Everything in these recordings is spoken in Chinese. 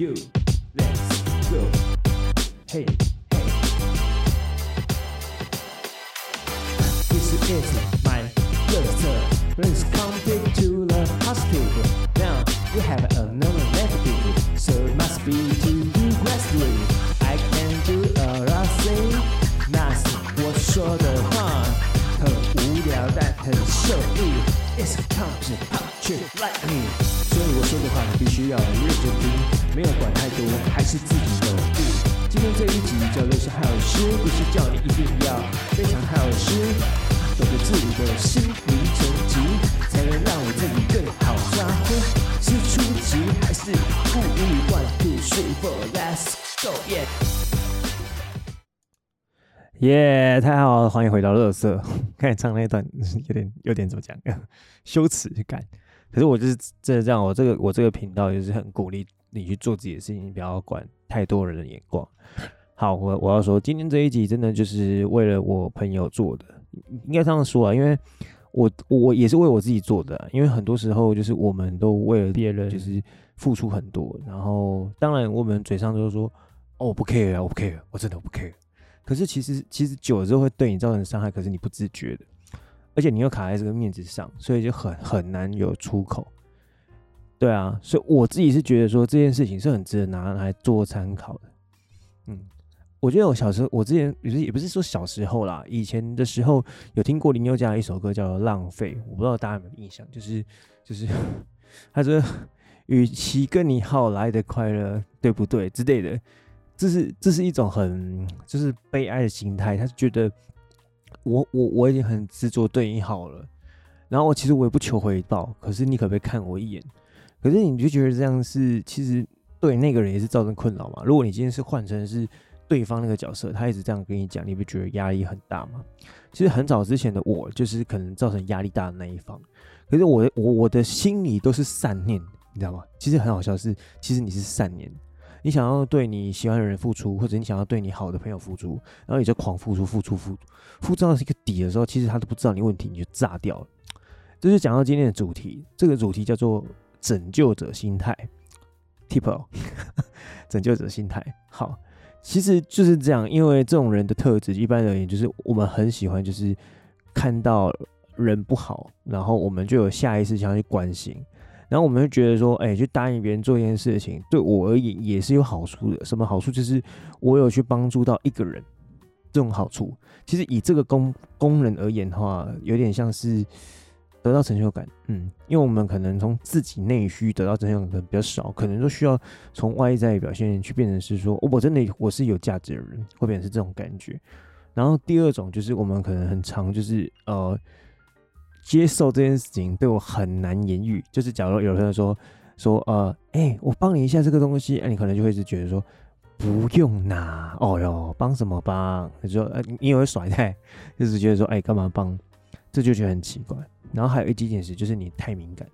you. Let's go. Hey, hey. This is my letter. Please come take to the hospital. Now you have another negative, so it must be to you greatly. I can do a lot thing. 那是我说的话，很无聊但很受益。It's come to punch it like me，所以我 说的话你必须要认真听，没有管太多，还是自己努力。今天这一集叫乐善好施，不是叫你一定要非常好施，懂得自己的心灵层级，才能让我自己更好发挥。是初级还是故意？One two three four，Let's go yeah！耶，yeah, 太好了！欢迎回到乐色。刚才唱那一段有点有点怎么讲？羞耻感。可是我就是真的这样，我这个我这个频道就是很鼓励你去做自己的事情，不要管太多人的眼光。好，我我要说，今天这一集真的就是为了我朋友做的，应该这样说啊，因为我我也是为我自己做的啊，因为很多时候就是我们都为了别人就是付出很多，然后当然我们嘴上都说哦，我不 care 啊，我不 care，我真的不 care。可是其实其实久了之后会对你造成伤害，可是你不自觉的，而且你又卡在这个面子上，所以就很很难有出口。对啊，所以我自己是觉得说这件事情是很值得拿来做参考的。嗯，我觉得我小时候，我之前也是也不是说小时候啦，以前的时候有听过林宥嘉的一首歌叫《浪费》，我不知道大家有没有印象，就是就是他说，与其跟你耗来的快乐，对不对之类的。这是这是一种很就是悲哀的心态，他是觉得我我我已经很执着对你好了，然后我其实我也不求回报，可是你可不可以看我一眼？可是你就觉得这样是其实对那个人也是造成困扰嘛？如果你今天是换成是对方那个角色，他一直这样跟你讲，你不觉得压力很大吗？其实很早之前的我就是可能造成压力大的那一方，可是我我我的心里都是善念，你知道吗？其实很好笑是，其实你是善念。你想要对你喜欢的人付出，或者你想要对你好的朋友付出，然后你就狂付出、付出、付出，付出到一个底的时候，其实他都不知道你问题，你就炸掉了。这就讲到今天的主题，这个主题叫做拯救者心态，Tipo，拯救者心态。好，其实就是这样，因为这种人的特质，一般而言就是我们很喜欢，就是看到人不好，然后我们就有下意识想要去关心。然后我们会觉得说，哎、去答应别人做一件事情，对我而言也是有好处的。什么好处？就是我有去帮助到一个人，这种好处。其实以这个工工人而言的话，有点像是得到成就感。嗯，因为我们可能从自己内需得到成就感可能比较少，可能都需要从外在表现去变成是说，我真的我是有价值的人，会变成是这种感觉。然后第二种就是我们可能很常就是呃。接受这件事情对我很难言喻，就是假如有人说说呃，哎、我帮你一下这个东西，哎、你可能就会是觉得说不用啦，哦哟，帮什么帮？你说呃，你也会甩态，就是觉得说，哎、欸，干嘛帮？这就觉得很奇怪。然后还有一几件事，就是你太敏感。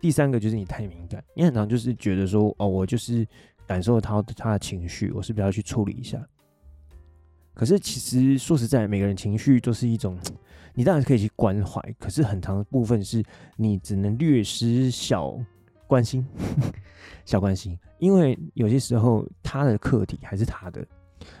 第三个就是你太敏感，你很常就是觉得说，哦，我就是感受他他的情绪，我是不是要去处理一下？可是其实说实在，每个人情绪都是一种。你当然可以去关怀，可是很长的部分是你只能略施小关心，小关心，因为有些时候他的课题还是他的。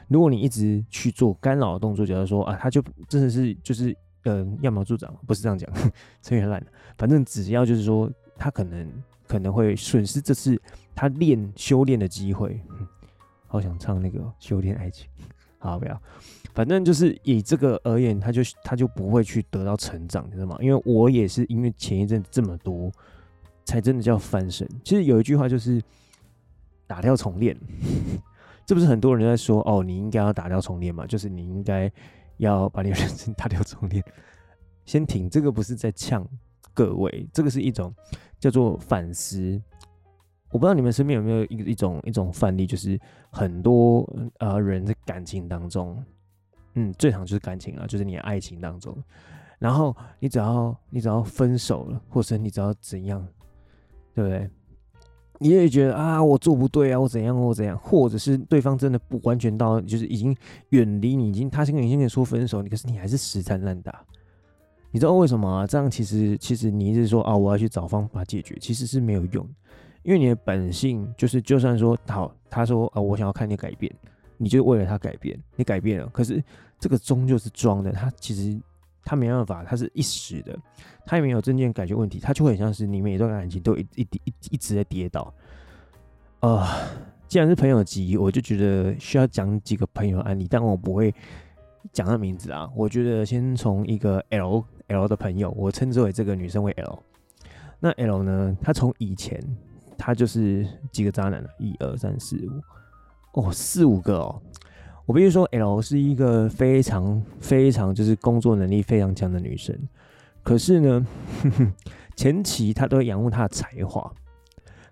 如果你一直去做干扰的动作，假如说啊，他就真的是就是呃揠苗助长，不是这样讲，扯远烂了。反正只要就是说他可能可能会损失这次他练修炼的机会。好想唱那个修炼爱情。好，不要，反正就是以这个而言，他就他就不会去得到成长，你知道吗？因为我也是因为前一阵这么多，才真的叫翻身。其实有一句话就是打掉重练，这不是很多人在说哦，你应该要打掉重练嘛？就是你应该要把你人生 打掉重练。先停，这个不是在呛各位，这个是一种叫做反思。我不知道你们身边有没有一一种一种范例，就是很多呃人在感情当中，嗯，最常就是感情啊，就是你的爱情当中，然后你只要你只要分手了，或者你只要怎样，对不对？你也觉得啊，我做不对啊，我怎样我怎样，或者是对方真的不完全到，就是已经远离你，已经他先跟你先跟你说分手，你可是你还是死缠烂打，你知道为什么啊？这样其实其实你一直说啊，我要去找方法解决，其实是没有用。因为你的本性就是，就算说好，他说啊、我想要看你改变，你就为了他改变，你改变了，可是这个终究是装的，他其实他没办法，他是一时的，他也没有真正感觉问题，他就会很像是你每一段感情都一一一一,直在跌倒。呃，既然是朋友集，我就觉得需要讲几个朋友案例，但我不会讲他名字啊。我觉得先从一个 L L 的朋友，我称之为这个女生为 L。那 L 呢，她从以前。他就是几个渣男了，一二三四五，哦，四五个哦。我必须说，L 是一个非常非常就是工作能力非常强的女生。可是呢，呵 呵前期她都会仰慕她的才华，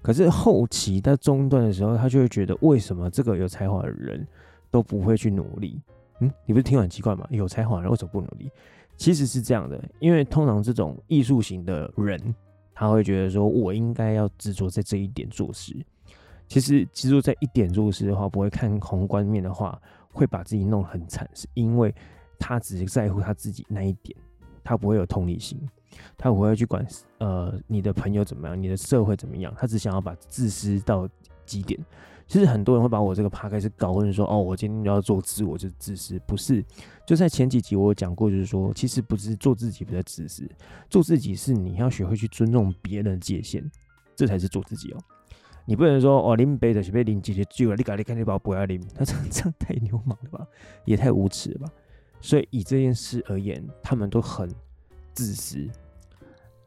可是后期在中段的时候，她就会觉得为什么这个有才华的人都不会去努力？嗯，你不是听很奇怪吗？有才华的人为什么不努力？其实是这样的，因为通常这种艺术型的人。他会觉得说，我应该要执着在这一点做事。其实执着在一点做事的话，不会看宏观面的话，会把自己弄得很惨。是因为他只在乎他自己那一点，他不会有同理心，他不会去管呃你的朋友怎么样，你的社会怎么样，他只想要把自私到极点。其实很多人会把我这个 podcast 搞混，说哦，我今天要做自我就是自私，不是。就在前几集我讲过，就是说，其实不是做自己比较自私，做自己是你要学会去尊重别人的界限，这才是做自己哦。你不能说哦，林北的是被林姐姐救了，你赶紧赶紧把我不要林，那 这样这样太流氓了吧，也太无耻了吧。所以以这件事而言，他们都很自私。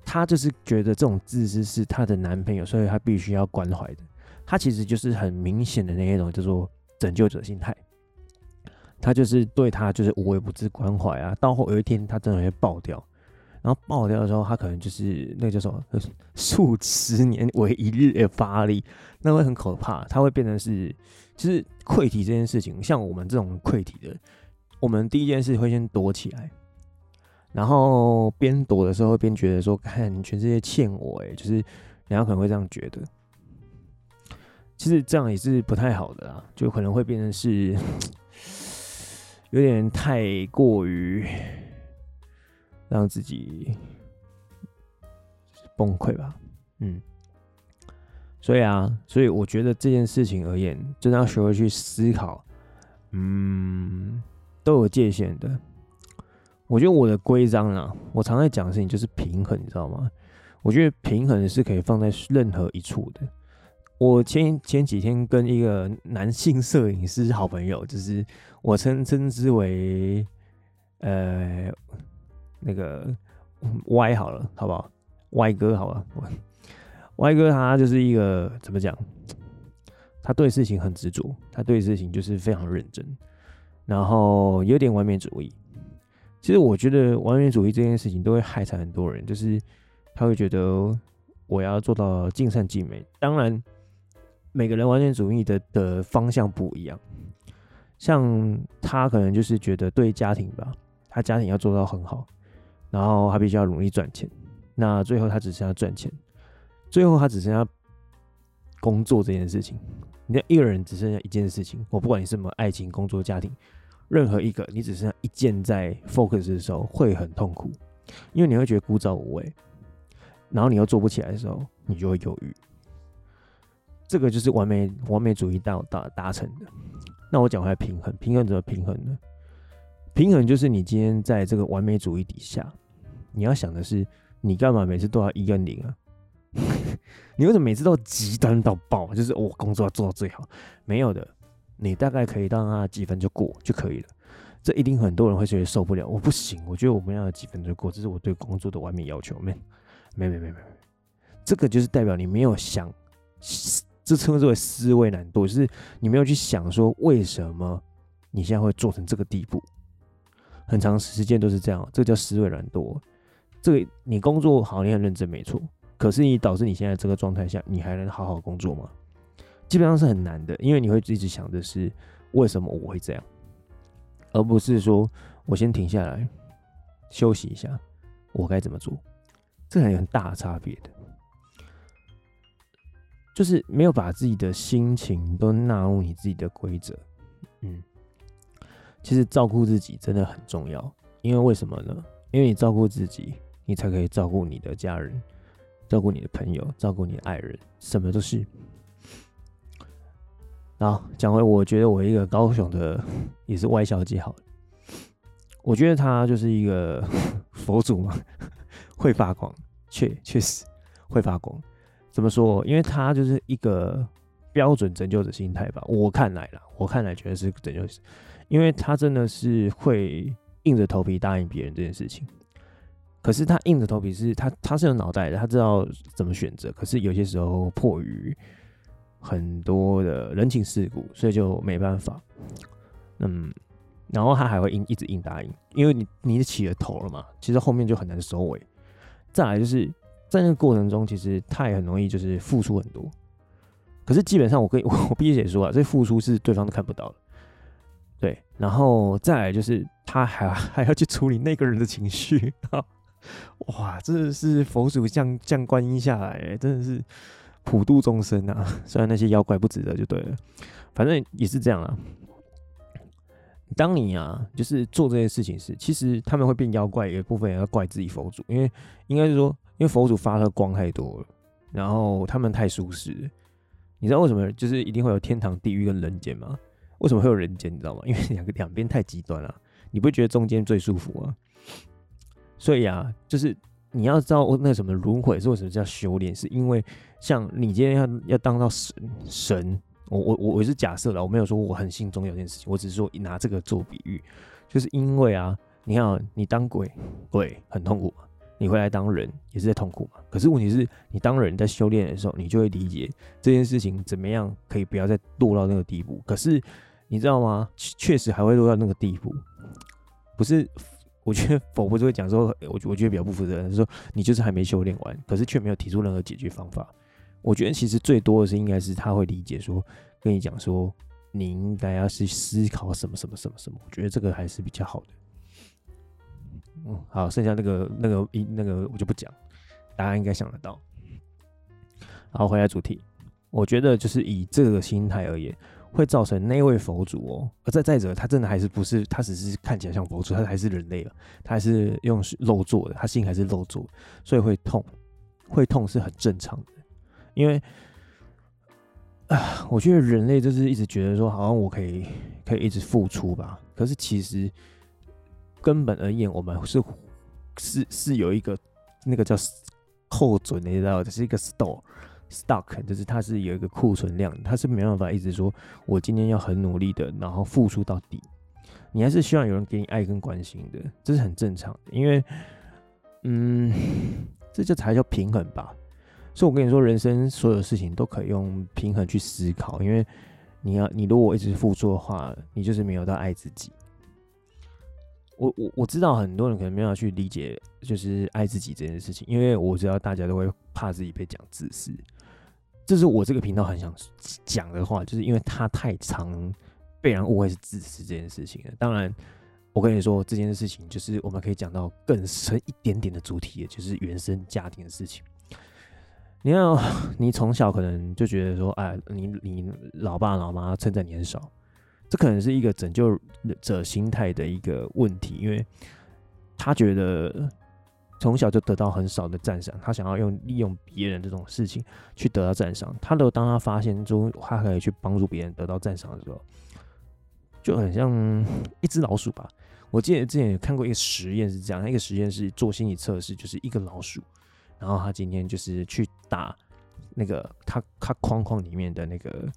他就是觉得这种自私是他的男朋友，所以他必须要关怀的。他其实就是很明显的那一种叫做拯救者心态，他就是对他就是无微不至关怀啊。到后有一天他真的会爆掉，然后爆掉的时候，他可能就是那个叫什么 数十年为一日而发力，那会很可怕。他会变成是，就是溃体这件事情，像我们这种溃体的，我们第一件事会先躲起来，然后边躲的时候边觉得说，看全世界欠我哎，就是人家可能会这样觉得。其实这样也是不太好的啦，就可能会变成是 有点太过于让自己崩溃吧。嗯，所以啊，所以我觉得这件事情而言，真的要学会去思考，嗯，都有界限的。我觉得我的规章啊，我常在讲的事情就是平衡，你知道吗？我觉得平衡是可以放在任何一处的。我前前几天跟一个男性摄影师好朋友，就是我称称之为呃那个 Y 好了，好不好？Y 哥好了，Y 哥他就是一个怎么讲？他对事情很执着，他对事情就是非常认真，然后有点完美主义。其实我觉得完美主义这件事情都会害惨很多人，就是他会觉得我要做到尽善尽美，当然。每个人完美主义的的方向不一样，像他可能就是觉得对家庭吧，他家庭要做到很好，然后他必须要努力赚钱，那最后他只剩下赚钱，最后他只剩下工作这件事情。你一个人只剩下一件事情，我不管你是什么爱情、工作、家庭，任何一个你只剩下一件在 focus 的时候，会很痛苦，因为你会觉得枯燥无味，然后你又做不起来的时候，你就会犹豫。这个就是完美完美主义到达达成的。那我讲回来平衡，平衡怎么平衡呢？平衡就是你今天在这个完美主义底下，你要想的是，你干嘛每次都要一跟零啊？你为什么每次都极端到爆？就是我工作要做到最好，没有的，你大概可以让他几分就过就可以了。这一定很多人会觉得受不了，我不行，我觉得我们要几分就过，这是我对工作的完美要求。没没没没没，这个就是代表你没有想。这称之为思维懒惰，就是你没有去想说为什么你现在会做成这个地步，很长时间都是这样，这叫思维懒惰。这个你工作好，你很认真没错，可是你导致你现在这个状态下，你还能好好工作吗？基本上是很难的，因为你会一直想的是为什么我会这样，而不是说我先停下来休息一下，我该怎么做？这还有很大差别的。就是没有把自己的心情都纳入你自己的规则，嗯，其实照顾自己真的很重要，因为为什么呢？因为你照顾自己，你才可以照顾你的家人，照顾你的朋友，照顾你的爱人，什么都是。然后讲回，我觉得我一个高雄的也是外小姐，好，我觉得她就是一个 佛祖嘛，会发光，确确实会发光。怎么说？因为她就是一个标准拯救者心态吧，我看来啦，我看来觉得是拯救者，因为她真的是会硬着头皮答应别人这件事情。可是他硬着头皮是他他是有脑袋的，他知道怎么选择。可是有些时候迫于很多的人情世故，所以就没办法。嗯，然后他还会硬一直硬答应，因为你你起了头了嘛，其实后面就很难收尾。再来就是在那个过程中，其实他也很容易就是付出很多。可是基本上我可以我我必须得说啊，这付出是对方都看不到的。对，然后再来就是他还 还要去处理那个人的情绪，哇，真的是佛祖降降观音下来，真的是。普度众生啊，虽然那些妖怪不值得就对了，反正也是这样啊。当你啊，就是做这些事情时，其实他们会变妖怪，有一部分也要怪自己佛祖，因为应该是说，因为佛祖发的光太多了，然后他们太舒适。你知道为什么就是一定会有天堂、地狱跟人间吗？为什么会有人间？你知道吗？因为两个两边太极端了，你不觉得中间最舒服吗？所以啊，就是。你要知道那什么轮回是为什么叫修炼？是因为像你今天要要当到神神，我我我是假设的，我没有说我很信宗教这件事情，我只是说拿这个做比喻，就是因为啊，你看你当鬼鬼很痛苦，你回来当人也是在痛苦嘛。可是问题是你当人在修炼的时候，你就会理解这件事情怎么样可以不要再落到那个地步。可是你知道吗？确实还会落到那个地步，不是。我觉得佛不是会讲说，我我觉得比较不负责任，说你就是还没修炼完，可是却没有提出任何解决方法。我觉得其实最多的是应该是他会理解说，跟你讲说，你应该要去思考什么什么什么什么。我觉得这个还是比较好的。嗯，好，剩下那个那个一那个我就不讲，大家应该想得到。好，回来主题，我觉得就是以这个心态而言。会造成那位佛祖哦，而再再者，他真的还是不是，他只是看起来像佛祖，他还是人类了，他还是用肉做的，他心还是肉做，所以会痛，会痛是很正常的，因为啊，我觉得人类就是一直觉得说，好像我可以可以一直付出吧，可是其实根本而言，我们是是是有一个那个叫扣准，你知道，这是一个 store。Stock 就是它是有一个库存量，它是没办法一直说我今天要很努力的，然后付出到底。你还是希望有人给你爱跟关心的，这是很正常的。因为，嗯，这就才叫平衡吧。所以我跟你说，人生所有事情都可以用平衡去思考。因为你要，你如果一直付出的话，你就是没有到爱自己。我我我知道很多人可能没有去理解，就是爱自己这件事情。因为我知道大家都会怕自己被讲自私。这是我这个频道很想讲的话，就是因为他太常被人误会是自私这件事情了。当然，我跟你说这件事情，就是我们可以讲到更深一点点的主题，也就是原生家庭的事情。你要，你从小可能就觉得说，哎，你你老爸老妈称赞你很少，这可能是一个拯救者心态的一个问题，因为他觉得。从小就得到很少的赞赏，他想要用利用别人这种事情去得到赞赏。他都当他发现中，他可以去帮助别人得到赞赏的时候，就很像一只老鼠吧。我记得之前有看过一个实验是这样，那个实验是做心理测试，就是一个老鼠，然后他今天就是去打那个他他框框里面的那个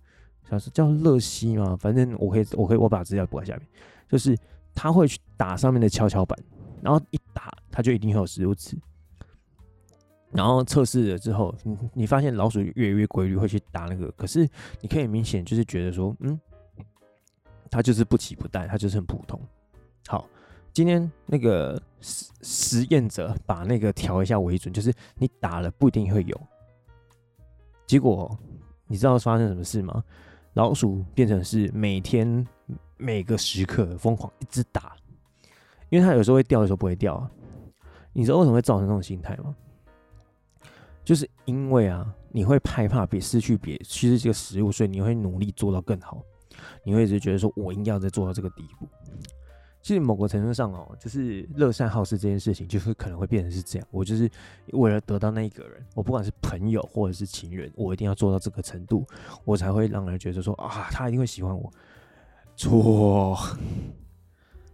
叫是叫乐西嘛，反正我可以我可以我把资料补在下面，就是他会去打上面的跷跷板。然后，它就一定会有食物吃。然后测试了之后，你你发现老鼠越来越规律会去打那个，可是你可以明显就是觉得说，嗯，它就是不起不带，它就是很普通。好，今天那个实实验者把那个调一下为准，就是你打了不一定会有。结果你知道发生什么事吗？老鼠变成是每天每个时刻疯狂一直打。因为它有时候会掉，有时候不会掉啊。你知道为什么会造成这种心态吗？就是因为啊，你会害怕别失去别其实这个食物，所以你会努力做到更好。你会一直觉得说，我应该要再做到这个地步。其实某个程度上哦，就是乐善好施这件事情，就是可能会变成是这样。我就是为了得到那一个人，我不管是朋友或者是情人，我一定要做到这个程度，我才会让人觉得说啊，他一定会喜欢我。错，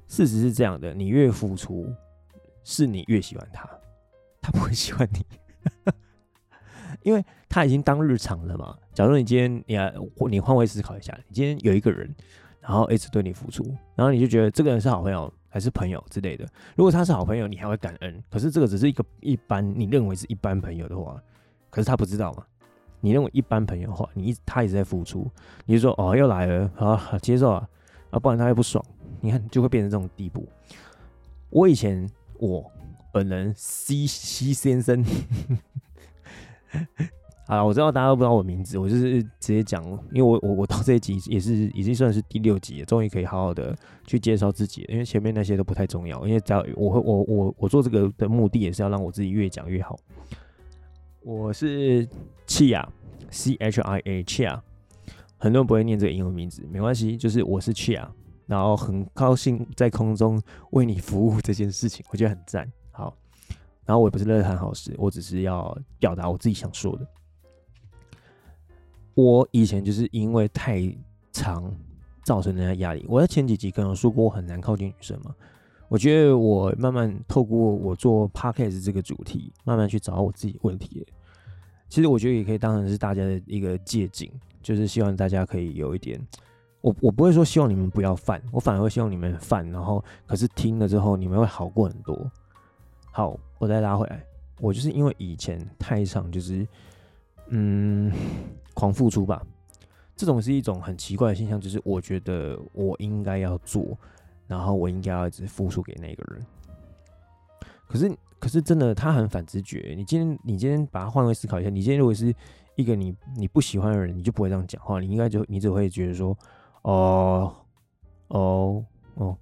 事实是这样的，你越付出，是你越喜欢他，他不会喜欢你，因为他已经当日常了嘛。假如你今天你你换位思考一下，你今天有一个人。然后一直对你付出，然后你就觉得这个人是好朋友还是朋友之类的。如果他是好朋友，你还会感恩。可是这个只是一个一般，你认为是一般朋友的话，可是他不知道嘛？你认为一般朋友的话，你一他一直在付出，你就说哦又来了，好接受啊，啊不然他又不爽，你看就会变成这种地步。我以前我本人 C C 先生。好了，我知道大家都不知道我名字，我就是直接讲，因为我我我到这一集也是已经算是第六集了，终于可以好好的去介绍自己了，因为前面那些都不太重要，因为只要我会我我我做这个的目的也是要让我自己越讲越好。我是 Chia，C H I A，Chia，很多人不会念这个英文名字，没关系，就是我是 Chia，然后很高兴在空中为你服务这件事情，我觉得很赞。好，然后我也不是乐谈好事，我只是要表达我自己想说的。我以前就是因为太长造成人家压力。我在前几集可能说过我很难靠近女生嘛。我觉得我慢慢透过我做 podcast 这个主题，慢慢去找我自己问题。其实我觉得也可以当成是大家的一个借镜，就是希望大家可以有一点。我我不会说希望你们不要犯，我反而会希望你们犯，然后可是听了之后你们会好过很多。好，我再拉回来，我就是因为以前太常，就是嗯。狂付出吧，这种是一种很奇怪的现象，就是我觉得我应该要做，然后我应该要一直付出给那个人。可是，可是真的他很反直觉。你今天，你今天把它换位思考一下，你今天如果是一个你你不喜欢的人，你就不会这样讲话，你应该就你只会觉得说，哦，哦，哦，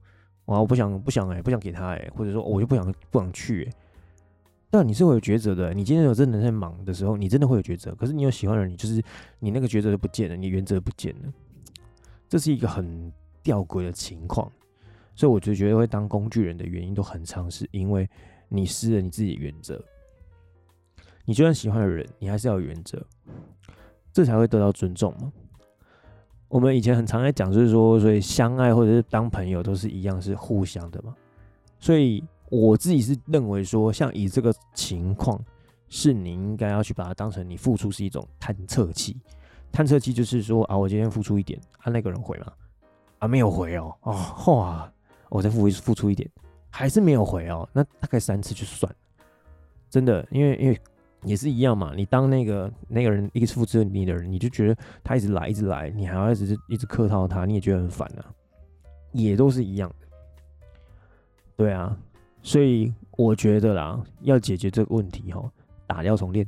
哇我不想不想哎、不想给他哎、或者说我就不想不想去、欸。但你是会有抉择的。你今天有真的在忙的时候，你真的会有抉择。可是你有喜欢的人，你就是你那个抉择就不见了，你原则不见了。这是一个很吊诡的情况。所以我就觉得会当工具人的原因都很常是因为你失了你自己的原则。你就算喜欢的人，你还是要有原则，这才会得到尊重嘛。我们以前很常在讲，就是说，所以相爱或者是当朋友都是一样，是互相的嘛。所以。我自己是认为说，像以这个情况，是你应该要去把它当成你付出是一种探测器。探测器就是说啊，我今天付出一点，啊，那个人回吗？啊，没有回哦，哦，哇，我再付付出一点，还是没有回哦，那大概三次就算了。真的，因为因为也是一样嘛，你当那个那个人一直复制你的人，你就觉得他一直来一直来，你还要一直一直客套他，你也觉得很烦啊，也都是一样的。对啊。所以我觉得啦，要解决这个问题齁，打掉重练。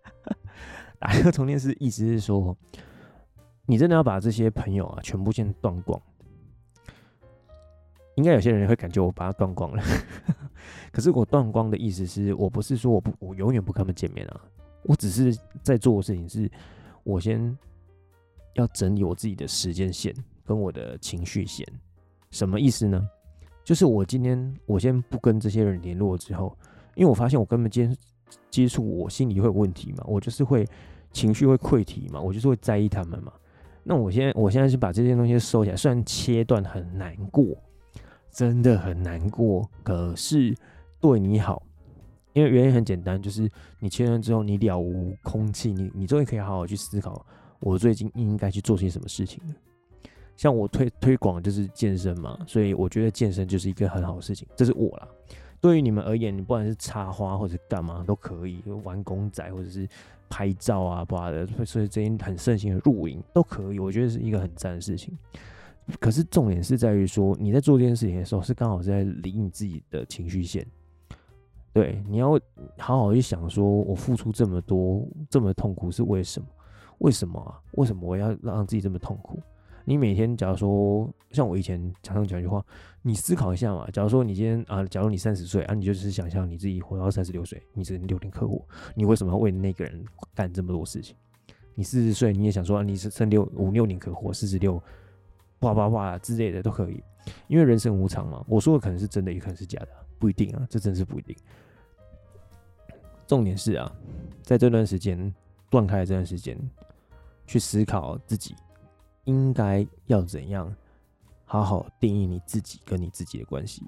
打掉重练是意思是说，你真的要把这些朋友啊全部先断光。应该有些人会感觉我把它断光了，可是我断光的意思是我不是说我不我永远不跟他们见面啊，我只是在做的事情是，我先要整理我自己的时间线跟我的情绪线，什么意思呢？就是我今天我先不跟这些人联络之后，因为我发现我根本接接触，我心里会有问题嘛，我就是会情绪会溃堤嘛，我就是会在意他们嘛。那我现在我现在是把这些东西收起来，虽然切断很难过，真的很难过，可是对你好，因为原因很简单，就是你切断之后你了无空气，你你终于可以好好去思考，我最近应该去做些什么事情了。像我推推广就是健身嘛，所以我觉得健身就是一个很好的事情。这是我啦，对于你们而言，你不管是插花或者干嘛都可以，玩公仔或者是拍照啊，不的，所以最近很盛行的露营都可以。我觉得是一个很赞的事情。可是重点是在于说，你在做这件事情的时候，是刚好是在理你自己的情绪线。对，你要好好去想，说我付出这么多，这么痛苦是为什么？为什么啊？为什么我要让自己这么痛苦？你每天，假如说像我以前常常讲一句话，你思考一下嘛。假如说你今天啊，假如你三十岁啊，你就只是想象你自己活到三十六岁，你只能六年克活，你为什么要为那个人干这么多事情？你四十岁你也想说你是剩六五六年可活，四十六，哇哇哇之类的都可以。因为人生无常嘛。我说的可能是真的，也可能是假的，不一定啊，这真是不一定。重点是啊，在这段时间断开的这段时间，去思考自己应该要怎样好好定义你自己跟你自己的关系。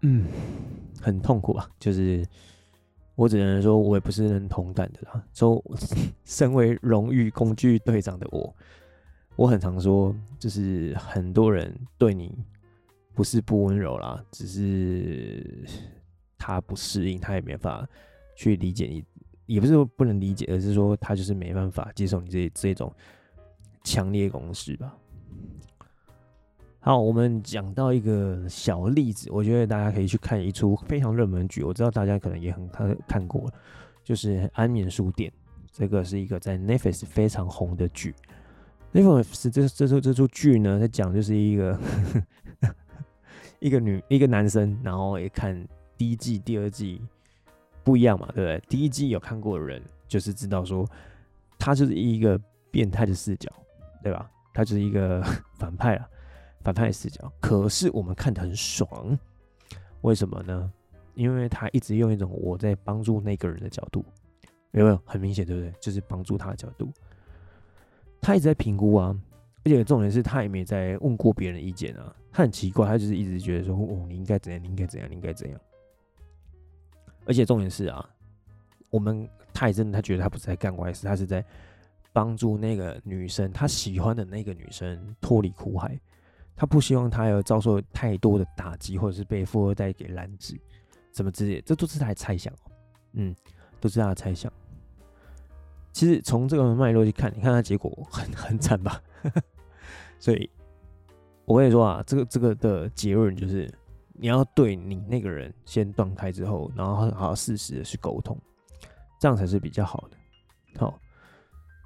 嗯，很痛苦啊，就是我只能说，我也不是很同感的啦。就 身为荣誉工具队长的我，我很常说，就是很多人对你不是不温柔啦，只是他不适应，他也没法去理解你，也不是说不能理解，而是说他就是没办法接受你这这种强烈攻势吧。好，我们讲到一个小例子，我觉得大家可以去看一出非常热门剧，我知道大家可能也很看看过，就是《安眠书店》，这个是一个在 Netflix 非常红的剧。那部是这这出这出剧呢，在讲就是一个 一个女一个男生，然后也看第一季、第二季不一样嘛，对不对？第一季有看过的人就是知道说，他就是一个变态的视角，对吧？他就是一个 反派啊。反派视角，可是我们看的很爽，为什么呢？因为他一直用一种我在帮助那个人的角度，有没有很明显，对不对？就是帮助他的角度，他一直在评估啊，而且重点是他也没在问过别人的意见啊，他很奇怪，他就是一直觉得说，哦，你应该怎样，你应该怎样，你应该怎样，而且重点是啊，我们他也真的他觉得他不是在干坏事，他是在帮助那个女生，他喜欢的那个女生脱离苦海。他不希望他有遭受太多的打击，或者是被富二代给拦制，什么之类，这都是他的猜想。嗯，都是他的猜想。其实从这个脉络去看，你看他结果很很惨吧？所以，我跟你说啊，这个这个的结论就是，你要对你那个人先断开之后，然后好好适时的去沟通，这样才是比较好的。好，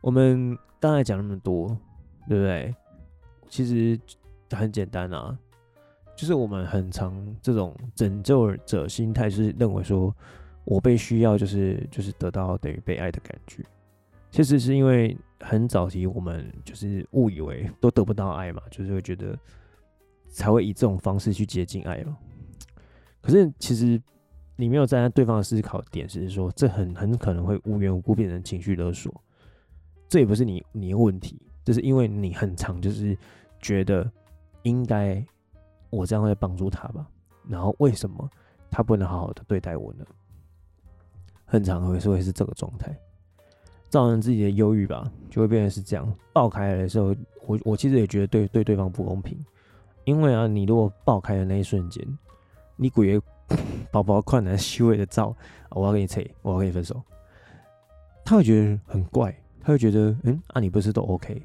我们刚才讲那么多，对不对？其实。很简单啊，就是我们很常这种拯救者心态，是认为说我被需要，就是就是得到等于被爱的感觉。其实是因为很早期我们就是误以为都得不到爱嘛，就是会觉得才会以这种方式去接近爱嘛。可是其实你没有站在对方的思考点，是说这很很可能会无缘无故变成情绪勒索。这也不是你你的问题，这是因为你很常就是觉得。应该我这样会帮助他吧？然后为什么他不能好好的对待我呢？很常会是会是这个状态，造成自己的忧郁吧，就会变成是这样。爆开来的时候，我我其实也觉得对对对方不公平，因为啊，你如果爆开的那一瞬间，你鬼宝宝困难虚伪的照，我要跟你扯，我要跟你分手，他会觉得很怪，他会觉得嗯啊，你不是都 OK？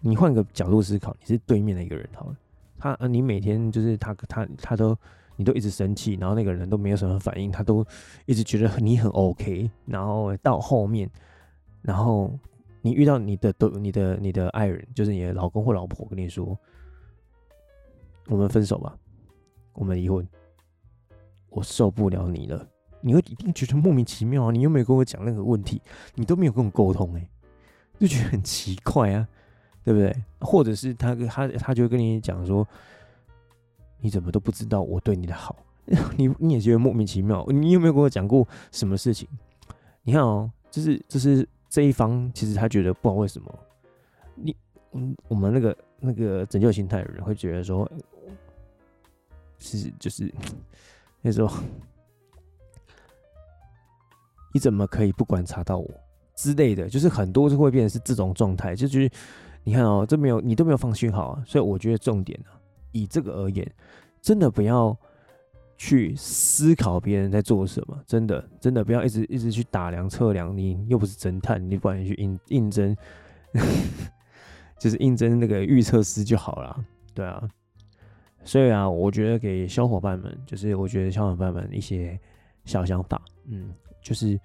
你换个角度思考，你是对面的一个人好了，他，你每天就是他他他都你都一直生气，然后那个人都没有什么反应，他都一直觉得你很 OK，然后到后面，然后你遇到你的都你的你的爱人，就是你的老公或老婆跟你说，我们分手吧，我们离婚，我受不了你了，你会一定觉得莫名其妙啊，你又没有跟我讲任何问题，你都没有跟我沟通哎，就觉得很奇怪啊。对不对？或者是他他他就会跟你讲说，你怎么都不知道我对你的好，你你也觉得莫名其妙。你有没有跟我讲过什么事情？你看哦，就是就是这一方，其实他觉得不知道为什么，你嗯，我们那个那个拯救心态的人会觉得说，是就是 那时候，你怎么可以不观察到我之类的，就是很多就会变成是这种状态，就觉得。你看哦，这没有你都没有放讯号啊，所以我觉得重点呢、啊，以这个而言，真的不要去思考别人在做什么，真的真的不要一直一直去打量测量，你又不是侦探，你不然去应应征，就是应征那个预测师就好了，对啊，所以啊，我觉得给小伙伴们，就是我觉得小伙伴们一些小想法，嗯，就是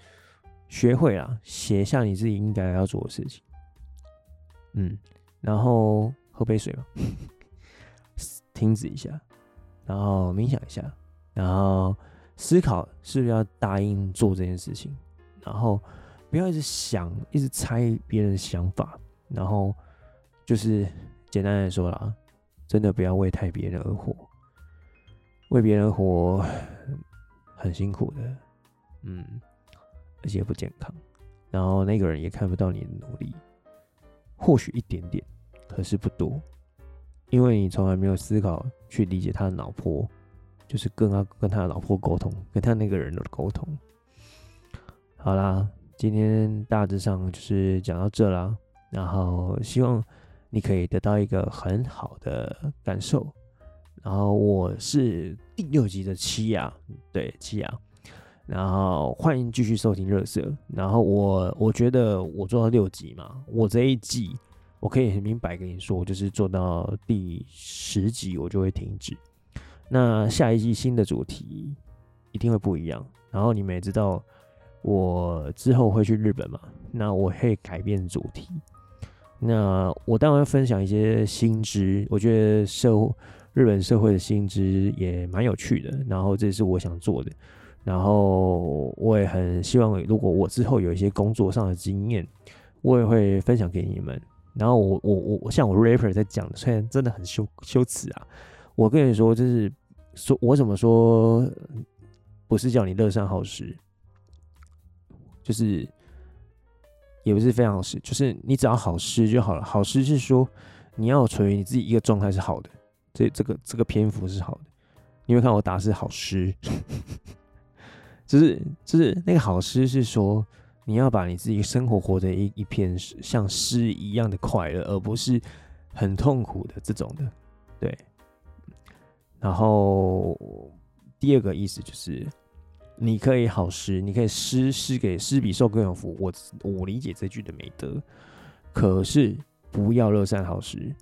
学会啊，写下你自己应该要做的事情。嗯，然后喝杯水吧，停止一下，然后冥想一下，然后思考是不是要答应做这件事情，然后不要一直想，一直猜别人的想法，然后就是简单来说啦，真的不要为太别人而活，为别人活很辛苦的，嗯，而且不健康。然后那个人也看不到你的努力，或许一点点，可是不多，因为你从来没有思考去理解他的老婆，就是跟他跟他的老婆沟通，跟他那个人的沟通。好啦，今天大致上就是讲到这啦，然后希望。你可以得到一个很好的感受，然后我是第六集的七亚，对七亚，然后欢迎继续收听热色，然后我我觉得我做到六集嘛，我这一季我可以很明白跟你说，就是做到第十集我就会停止，那下一季新的主题一定会不一样，然后你们也知道我之后会去日本嘛，那我会改变主题。那我当然会分享一些新知，我觉得社日本社会的新知也蛮有趣的，然后这是我想做的，然后我也很希望，如果我之后有一些工作上的经验，我也会分享给你们。然后我我我像我 rapper 在讲，虽然真的很羞羞耻啊，我跟你说，就是说我怎么说，不是叫你乐善好施，就是。也不是非常好施，就是你只要好施就好了。好施是说你要处于你自己一个状态是好的，这这个这个篇幅是好的。你会看我打是好施，就是就是那个好施是说你要把你自己生活活的一一片像诗一样的快乐，而不是很痛苦的这种的。对。然后第二个意思就是。你可以好施，你可以施施给施比受更有福。我我理解这句的美德，可是不要乐善好施，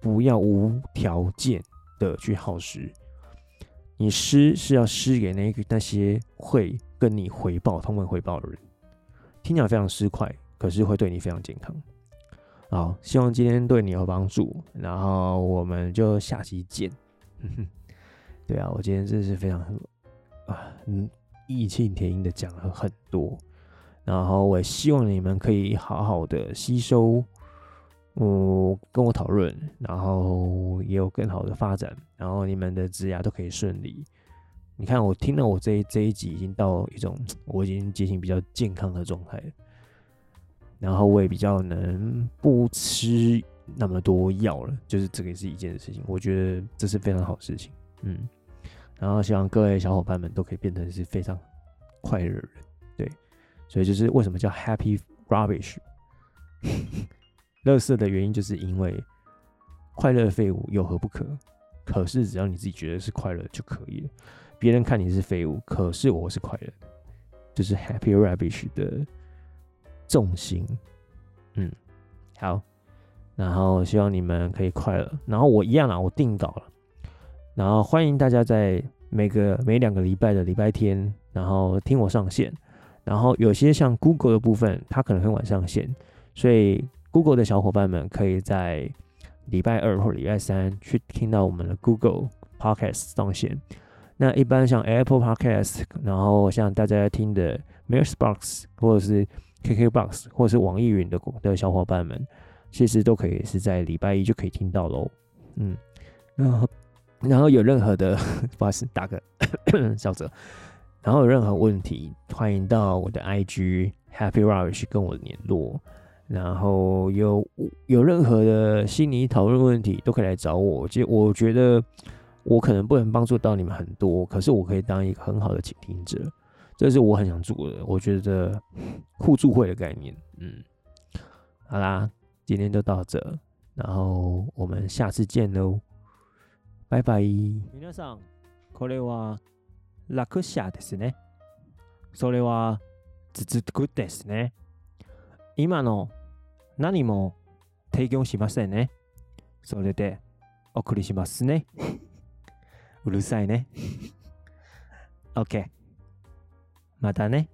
不要无条件的去好施。你施是要施给那个那些会跟你回报、通文回报的人。听起来非常失快，可是会对你非常健康。好，希望今天对你有帮助，然后我们就下期见。对啊，我今天真是非常。啊，嗯，义气填膺的讲了很多，然后我也希望你们可以好好的吸收，嗯，跟我讨论，然后也有更好的发展，然后你们的职涯都可以顺利。你看，我听到我这一这一集已经到一种我已经接近比较健康的状态，然后我也比较能不吃那么多药了，就是这个也是一件事情，我觉得这是非常好事情，嗯。然后希望各位小伙伴们都可以变成是非常快乐的人，对，所以就是为什么叫 Happy Rubbish，乐色的原因就是因为快乐废物有何不可？可是只要你自己觉得是快乐就可以了。别人看你是废物，可是我是快乐，就是 Happy Rubbish 的重心。嗯，好，然后希望你们可以快乐。然后我一样啊，我定稿了。然后欢迎大家在每个每两个礼拜的礼拜天，然后听我上线。然后有些像 Google 的部分，它可能很晚上线，所以 Google 的小伙伴们可以在礼拜二或礼拜三去听到我们的 Google Podcast 上线。那一般像 Apple Podcast，然后像大家听的 MixerBox 或者是 KKBox 或者是网易云的的小伙伴们，其实都可以是在礼拜一就可以听到喽。嗯，然后。然后有任何的，不好意思，打个 小折。然后有任何问题，欢迎到我的 IG Happy Rubbish 跟我联络。然后有有任何的心理讨论问题，都可以来找我。其实我觉得我可能不能帮助到你们很多，可是我可以当一个很好的倾听者，这是我很想做的。我觉得互助会的概念，嗯，好啦，今天就到这，然后我们下次见喽。拜拜。皆さん、これは楽者ですね。それは続くですね。今の何も提供しませんね。それでお送りしますね。 うるさいね。OK。またね。